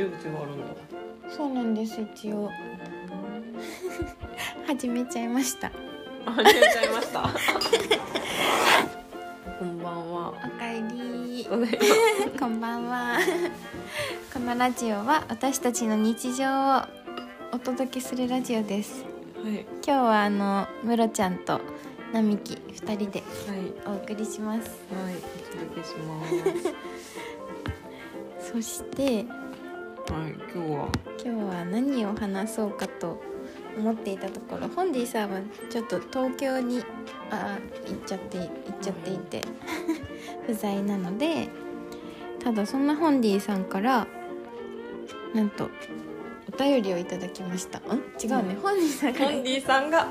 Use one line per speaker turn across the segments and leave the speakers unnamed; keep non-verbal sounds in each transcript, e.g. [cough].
出口があるんだ。
そうなんです一応。[laughs] 始めちゃいました。
あ始めちゃいました。こんばんは。
おかえり。[laughs] こんばんは。このラジオは私たちの日常をお届けするラジオです。
はい。
今日はあのムロちゃんと並木二人で
はい。
お送りします。
はいお届けします。[laughs]
そして
はい今日は
今日は何を話そうかと思っていたところホンディさんはちょっと東京にあ行っちゃって行っちゃっていて、[laughs] 不在なのでただそんなホンディさんからなんとお便りをいただきました。ん？違うね、
うん。
ホンディさんから。
ホンディさんが。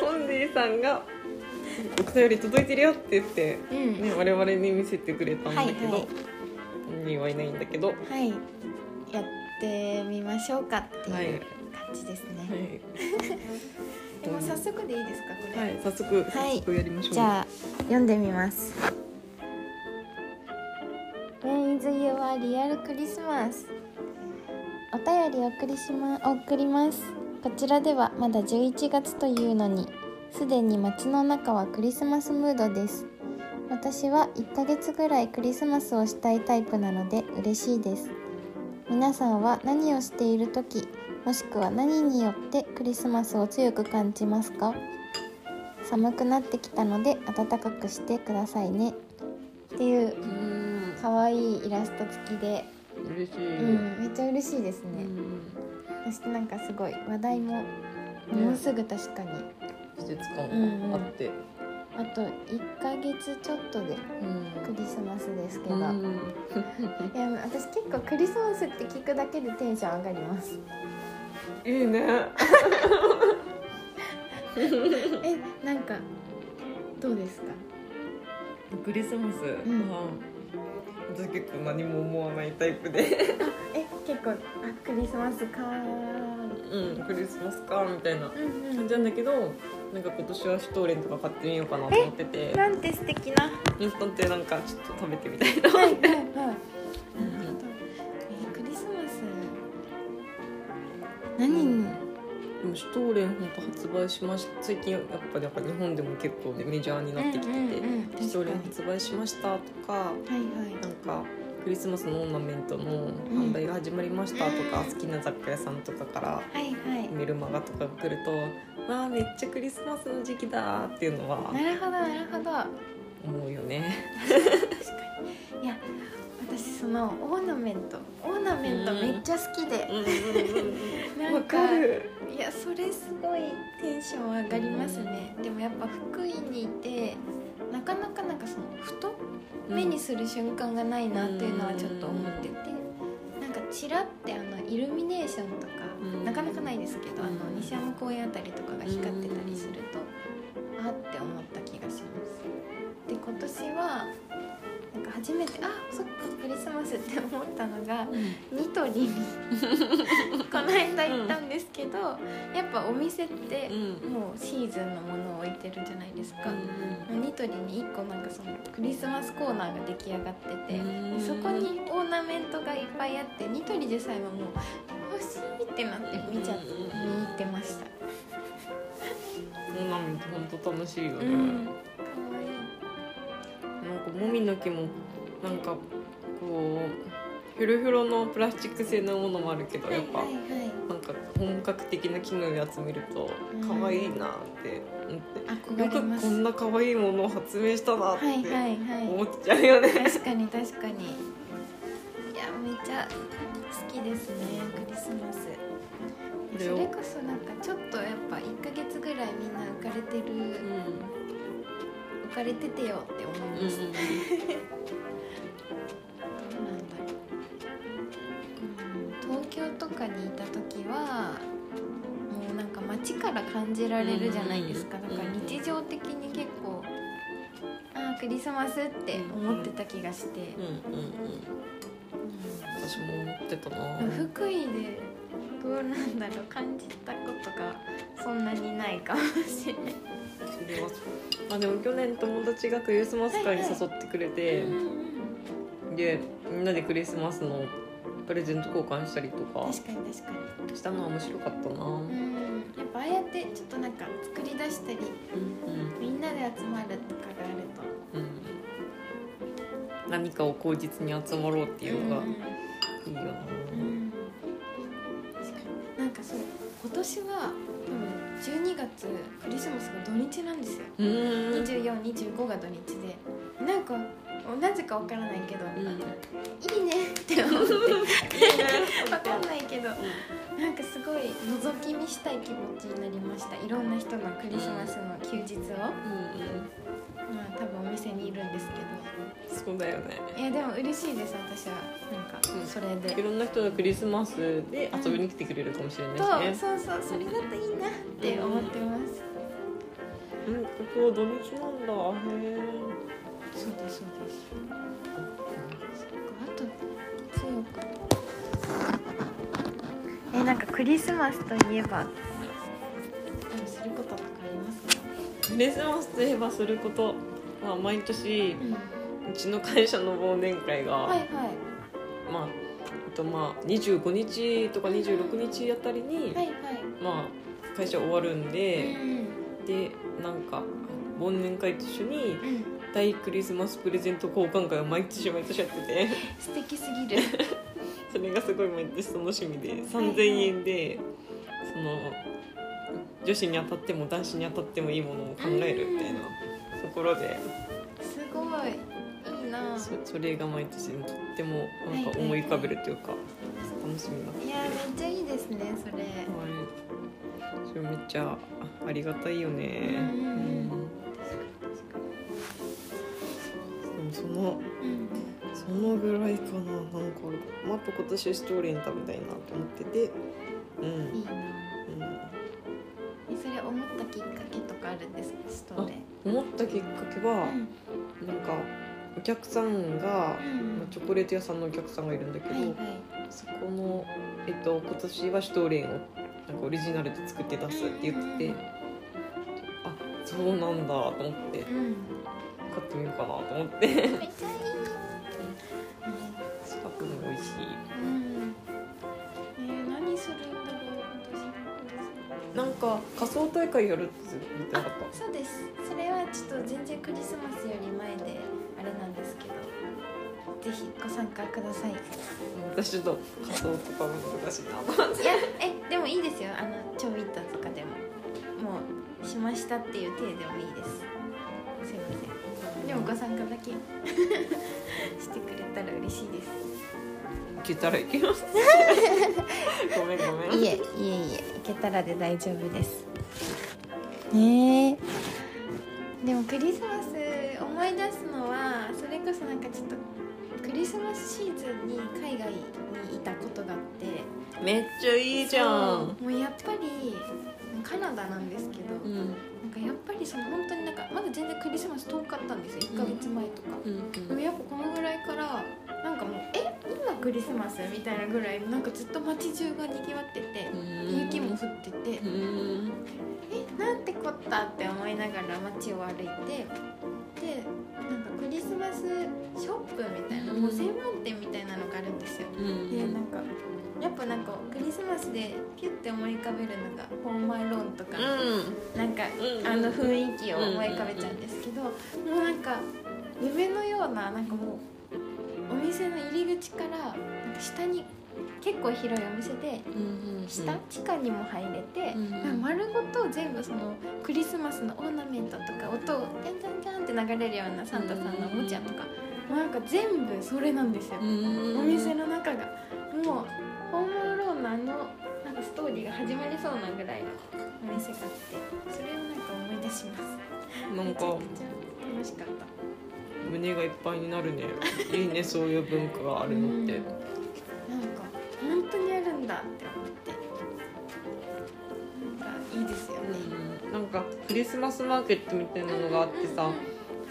ホンディさんがお便り届いてるよって言って、
うん。
ね、我々に見せてくれたんだけど、
はいはい。
本人はいないんだけど、は
はい。やってみましょうかって
はい
いう感じですね、
い、[laughs]
でも早速でいいですかこれ、
はい、早速、早速やりましょう
じゃあ読んでみます。When is your real Christmas? お便りお送りしま送ります。こちらではまだ11月というのに、すでに街の中はクリスマスムードです。私は1ヶ月ぐらいクリスマスをしたいタイプなので嬉しいです。皆さんは何をしている時、もしくは何によってクリスマスを強く感じますか？寒くなってきたので暖かくしてくださいね。っていう
うん。
可愛いイラスト付きで、
嬉しい、
うん、めっちゃ嬉しいですね、
うん。
そしてなんかすごい話題ももうすぐ確かに、
季節感
うんうん。
があ
と1ヶ月ちょっとでクリスマスですけど、
うん。[laughs]
いや私結構クリスマスって聞くだけでテンション上がります。
いいね。[laughs]
えなんかどうですか？
クリスマス、
ん。
は私結構何も思わないタイプで。[laughs]
え結構あクリスマスかー
うんクリスマスかみたいな
うんうん
感じなんだけどなんか今年はシュトーレンとか買ってみようかなと思ってて
なんて素敵な
インスタントでなんかちょっと食べてみたいな
はいはいはい。なるほど。
うん
えクリスマス。何？に。
でもシュトーレン本当発売しまし最近やっぱりやっぱ日本でも結構ねメジャーになってきてて、
うんうんうん
シュトーレン
確
発売しましたとか
はいはい。
なんかクリスマスのオーナメントの販売が始まりましたとか、
うん
好きな雑貨屋さんとかから。メルマガとかが来ると「わあめっちゃクリスマスの時期だ」っていうのは
なるほどなるほど。
思うよね。
いや。私そのオーナメントオーナメントめっちゃ好きで、なん
わ
か
かる。
いやそれすごいテンション上がりますね、でもやっぱ福井にいてなかなかなんかそのふと目にする瞬間がないなっていうのはちょっと思ってて、なんかちらってあのイルミネーションとか、
うん。
なかなかないですけど、あの
うん。
西山公園あたりとかが光ってたりすると、あって思った気がします。で今年はか初めてあそっかクリスマスって思ったのがニトリに [laughs] この間行ったんですけど、やっぱお店って
うん。
もうシーズンのものを置いてるじゃないですか、ニトリに1個なんかそのクリスマスコーナーが出来上がってて、
うん。
そこにオーナメントがいっぱいあってニトリでさえももう欲しいってなって見ちゃって
うん
見入ってました、
オーナメント本当楽しいよね。
うん、かわ
なんかもみの木もなんかこうひょろひょろのプラスチック製のものもあるけど
いい
やっぱ
はいはいはい。
なんか本格的な木のやつ見ると
うん。
可愛いなって思って、
憧れ
よくこんな可愛いものを発明したなって
はいはいはい。
思っちゃうよね。
確かに確かに。いやめっちゃ好きですねクリスマス。それこそなんかちょっとやっぱ1ヶ月ぐらいみんな浮かれてる浮かれててよって思います、どうなんだ。ろう、うん、東京とかにいた時はもうなんか街から感じられるじゃないですか、
うん
だから日常的に結構ああクリスマスって思ってた気がして、
うんうんうん。うん私も思ってたな。
うん。福井でどうなんだろう。感じたことがそんなにないかもしれない。
それはそうあでも去年友達がクリスマス会に誘ってくれて、
うん
でみんなでクリスマスのプレゼント交換したりとか
確かに確かに。
したのは面白かったな。
うん。やっぱああやってちょっとなんか作り出したり
うん
みんなで集まるとかがあると。
うん。うん何かを口実に集まろうっていうのが
うん。
いいよな。
うん。確かに。なんかそう今年は12月クリスマスが土日なんですよ。
うん。
2425が土日で。なんかなぜかわからないけど、
うん。
いいねって思って。[laughs] わかんないけど。なんかすごい覗き見したい気持ちになりました。いろんな人のクリスマスの休日を、まあ多分お店にいるんですけ
そうだよね。
どいやでも嬉しいです私は。なんそれで、
いろんな人がクリスマスで遊びに来てくれるかもしれないしね。
そうそうそうそれだといいなって思ってます、
うん。ここ土日なんだへえ
そうですそうですあと強くえなんかクリスマスといえば？することとかありますか？
クリスマスといえばすることは毎年
うん。
うちの会社の忘年会が、
はいはい
まあえっとまあ25日とか26日あたりに、
はいはい。
まあ会社終わるんで、
うん
でなんか忘年会と一緒に
うん。
大クリスマスプレゼント交換会を毎年毎年やってて。[laughs]
素敵すぎる。[laughs]
それがすごい毎年楽しみで3000円でその女子に当たっても男子に当たってもいいものを考えるみたいなところで。す
ごな。
そそれが毎年とってもなんか思い浮かべるというか楽しみになってて
いやめっちゃいいですねそれ。
はい。それめっちゃあありがたいよね。
うん
うんでもその
うん。
そのぐらいかな。なんかまあ今年シュトーレン食べたいなと思ってて。うん、
いいな。
うん、
えそれ思ったきっかけとかあるんですか？ストーレ
思ったきっかけは、なんかお客さんが、
うん。
まあチョコレート屋さんのお客さんがいるんだけど、
はいはい。
そこの、えっと、今年はシュトーレンをなんかオリジナルで作って出すって言ってて、あそうなんだと思って買
うん。
ってみようかなと思って。近くも美味しい。
うん。えー、何するんだろう
なんか仮装大会やるって言ってなかっ
そうです。それはちょっと全然クリスマスより前であれなんですけどぜひご参加ください。
私ちょっと仮装とか難しいなと思って。
えでもいいですよ。あのちょびっととかでももうしましたっていう体でもいいです。すいません。でもご参加だけ。[laughs] してくれたら嬉しいです。
いけたらいけます。ごめんごめん。
いえいえいえいけたらで大丈夫です。ねえ。でもクリスマスこそなんかちょっとクリスマスシーズンに海外にいたことがあって。
めっちゃいいじゃん。
もうやっぱりカナダなんですけど、
うん。
なんかやっぱりその本当になんかまだ全然クリスマス遠かったんですよ。1ヶ月前とか、
うん。
でもやっぱこのぐらいからなんかもうえ今クリスマスみたいなぐらいなんかずっと街中がにぎわってて、
うん。
雪も降ってて、
うん。
えなんてこったって思いながら街を歩いてリスマスショップみたいな、
うん。
もう専門店みたいなのがあるんですよ、
うん。
でなんかやっぱなんかクリスマスでピュッて思い浮かべるのが「ホームアローン」とか、
う
なんか、
うん。
あの雰囲気を思い浮かべちゃうんですけど、もうなんか夢のようななんかもうお店の入り口からなんか下に結構広いお店で
んうん
下、地下にも入れて、
うん
なん。か丸ごと全部そのクリスマスのオーナメントとか音をジャンジャンジャンって流れるようなサンタさんのおもちゃとか、もうなんか全部それなんですよ、
うん
お店の中がもうホームアローンのあのなんかストーリーが始まりそうなぐらいのお店があってそれをなんか思い出します。
なんか
楽しかった。
胸がいっぱいになるね。いいねそういう文化があるのって
るんだって思って。なんかいいですよね、
うん。なんかクリスマスマーケットみたいなのがあってさ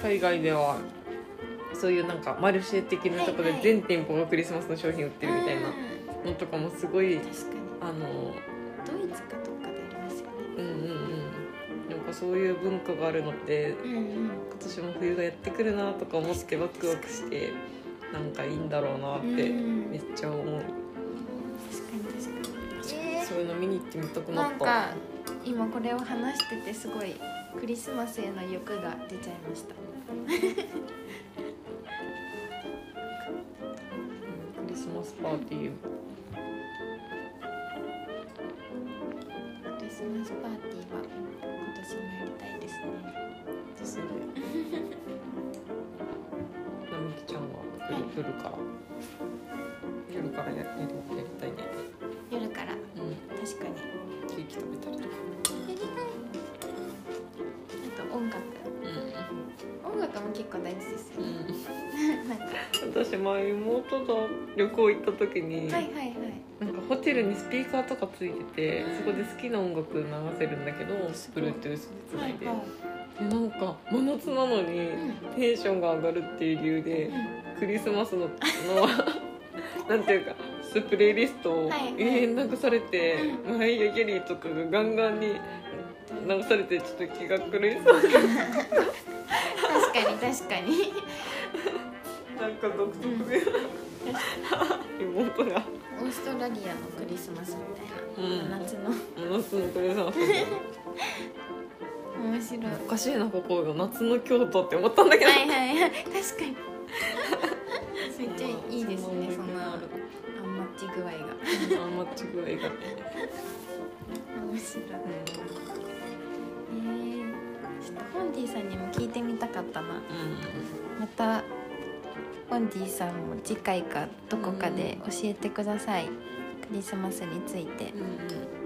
海外ではそういうなんかマルシェ的なところで
はいはい。
全店舗がクリスマスの商品売ってるみたいな
うん
のとかもすごい
確かに。
あの
ドイツかどっかでありますよね
うんうんうん。なんかそういう文化があるのって
うんうん。
今年も冬がやってくるなとか思ってワクワクしてなんかいいんだろうなって
うん。
めっちゃ思う。いうの見に行ってみたくなった。
なんか今これを話しててすごいクリスマスへの欲が出ちゃいました。
うんクリスマスパーティー
クリスマスパーティーは今年もやりたいですね。
ですね。[laughs] なみきちゃんは夜夜から夜からややりやりたいーキ食べたりとか。
やりたいあと音楽。音楽も結構大事ですよ
うん、
ね、
うん、[laughs]
なんか。は
私前妹と旅行行った時に、
いはいはい。
なんかホテルにスピーカーとかついててそこで好きな音楽流せるんだけど Bluetooth でつないで,、
はい
でなんか真夏なのにテンションが上がるっていう理由でクリスマスのの [laughs] なんていうかスプレイリストを
はいはい。
永遠流されて、マライア・ギャリーとかがガンガンに流されてちょっと気が狂いそう。
確かに確かに。
なんか独特で、妹が。
オーストラリアのクリスマスみたいな、
うん。
夏の
夏のクリスマス
面白い。
おかしいなここが夏の京都って思ったんだけど、
はいはいはい。確かに。めっちゃいいですねそんな
ある
ち具合が。
あんまち具合が。ね、
面白い。えー、ちょっとホンディさんにも聞いてみたかったな。またホンディさんも次回かどこかで教えてください、クリスマスについて。
うんうん。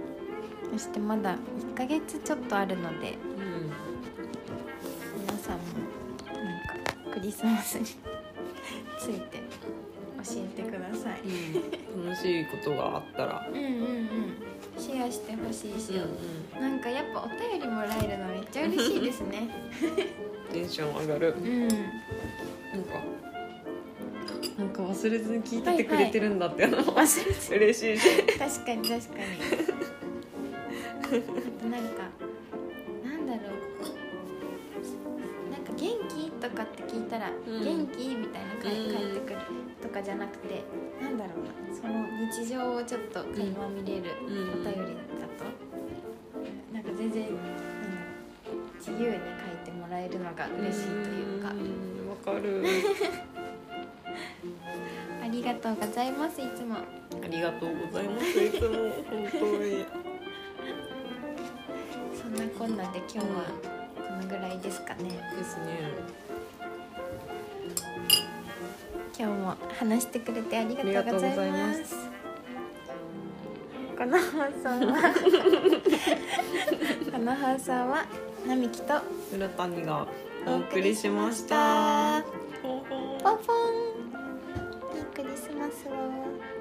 そしてまだ1ヶ月ちょっとあるので
うん。
皆さんもなんかクリスマスについて
うん。楽しいことがあったら。
うんうんうん。シェアしてほしいし、
うん
なんかやっぱお便りもらえるのめっちゃ嬉しいですね。[laughs]
テンション上がる。
うん。
なんかなんか忘れずに聞いててくれてるんだって。いうのも
忘れて
嬉しいし。
確かに確かに。[laughs] あとなんかたら、
ん。
元気？みたいな返ってくるとかじゃなくてなんだろうな。その日常をちょっと垣間見れるお
うん。
便りだと、なんか全然なんだろう自由に書いてもらえるのが嬉しいというか、
ん。わかる。[laughs]
ありがとうございますいつも。
ありがとうございますいつも。本当に。[laughs]
そんなこんなで今日はこのぐらいですかね。
ですね
今日も話してくれてありがとうございま
す。
この放送はこの放送は並木と
浦谷がお送りしました。
ポ
ンポン。い
いクリスマスを